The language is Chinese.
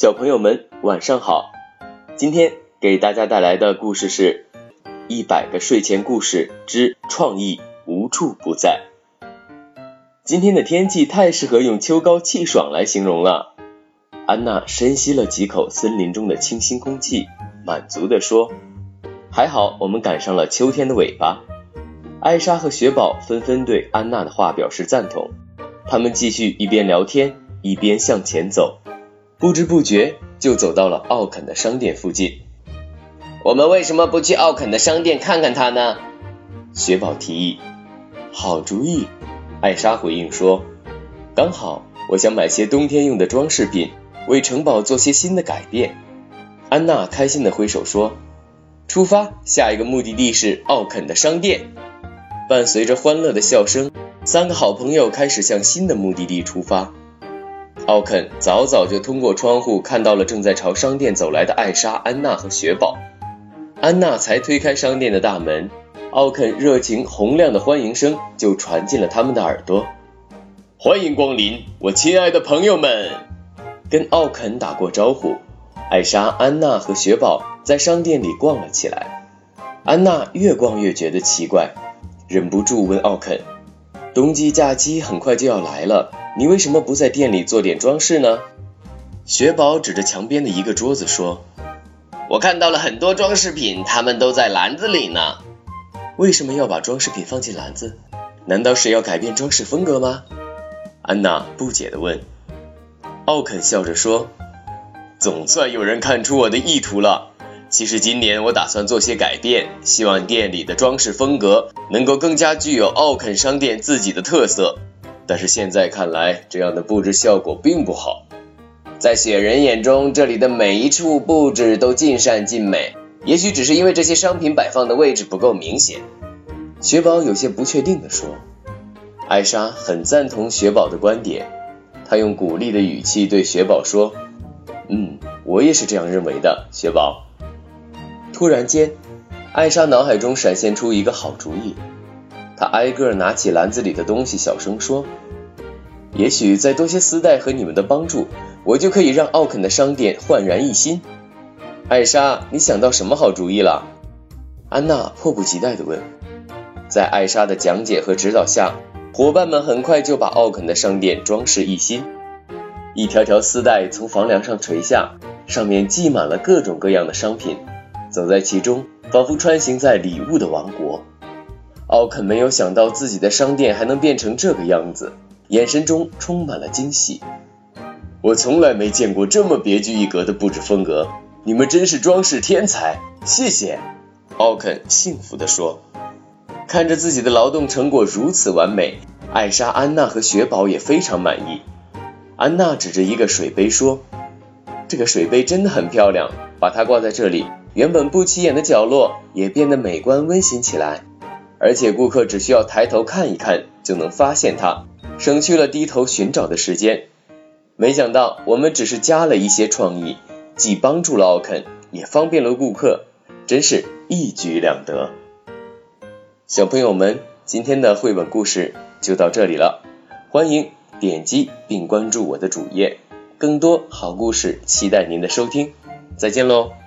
小朋友们晚上好，今天给大家带来的故事是《一百个睡前故事之创意无处不在》。今天的天气太适合用秋高气爽来形容了。安娜深吸了几口森林中的清新空气，满足地说：“还好我们赶上了秋天的尾巴。”艾莎和雪宝纷纷对安娜的话表示赞同，他们继续一边聊天一边向前走。不知不觉就走到了奥肯的商店附近。我们为什么不去奥肯的商店看看他呢？雪宝提议。好主意，艾莎回应说。刚好我想买些冬天用的装饰品，为城堡做些新的改变。安娜开心的挥手说。出发，下一个目的地是奥肯的商店。伴随着欢乐的笑声，三个好朋友开始向新的目的地出发。奥肯早早就通过窗户看到了正在朝商店走来的艾莎、安娜和雪宝。安娜才推开商店的大门，奥肯热情洪亮的欢迎声就传进了他们的耳朵。欢迎光临，我亲爱的朋友们！跟奥肯打过招呼，艾莎、安娜和雪宝在商店里逛了起来。安娜越逛越觉得奇怪，忍不住问奥肯：“冬季假期很快就要来了。”你为什么不在店里做点装饰呢？雪宝指着墙边的一个桌子说：“我看到了很多装饰品，它们都在篮子里呢。”为什么要把装饰品放进篮子？难道是要改变装饰风格吗？安娜不解地问。奥肯笑着说：“总算有人看出我的意图了。其实今年我打算做些改变，希望店里的装饰风格能够更加具有奥肯商店自己的特色。”但是现在看来，这样的布置效果并不好。在雪人眼中，这里的每一处布置都尽善尽美。也许只是因为这些商品摆放的位置不够明显。雪宝有些不确定地说。艾莎很赞同雪宝的观点，她用鼓励的语气对雪宝说：“嗯，我也是这样认为的，雪宝。”突然间，艾莎脑海中闪现出一个好主意。她挨个拿起篮子里的东西，小声说：“也许再多些丝带和你们的帮助，我就可以让奥肯的商店焕然一新。”艾莎，你想到什么好主意了？安娜迫不及待地问。在艾莎的讲解和指导下，伙伴们很快就把奥肯的商店装饰一新。一条条丝带从房梁上垂下，上面系满了各种各样的商品，走在其中，仿佛穿行在礼物的王国。奥肯没有想到自己的商店还能变成这个样子，眼神中充满了惊喜。我从来没见过这么别具一格的布置风格，你们真是装饰天才，谢谢！奥肯幸福地说。看着自己的劳动成果如此完美，艾莎、安娜和雪宝也非常满意。安娜指着一个水杯说：“这个水杯真的很漂亮，把它挂在这里，原本不起眼的角落也变得美观温馨起来。”而且顾客只需要抬头看一看就能发现它，省去了低头寻找的时间。没想到我们只是加了一些创意，既帮助了奥肯，也方便了顾客，真是一举两得。小朋友们，今天的绘本故事就到这里了，欢迎点击并关注我的主页，更多好故事期待您的收听。再见喽。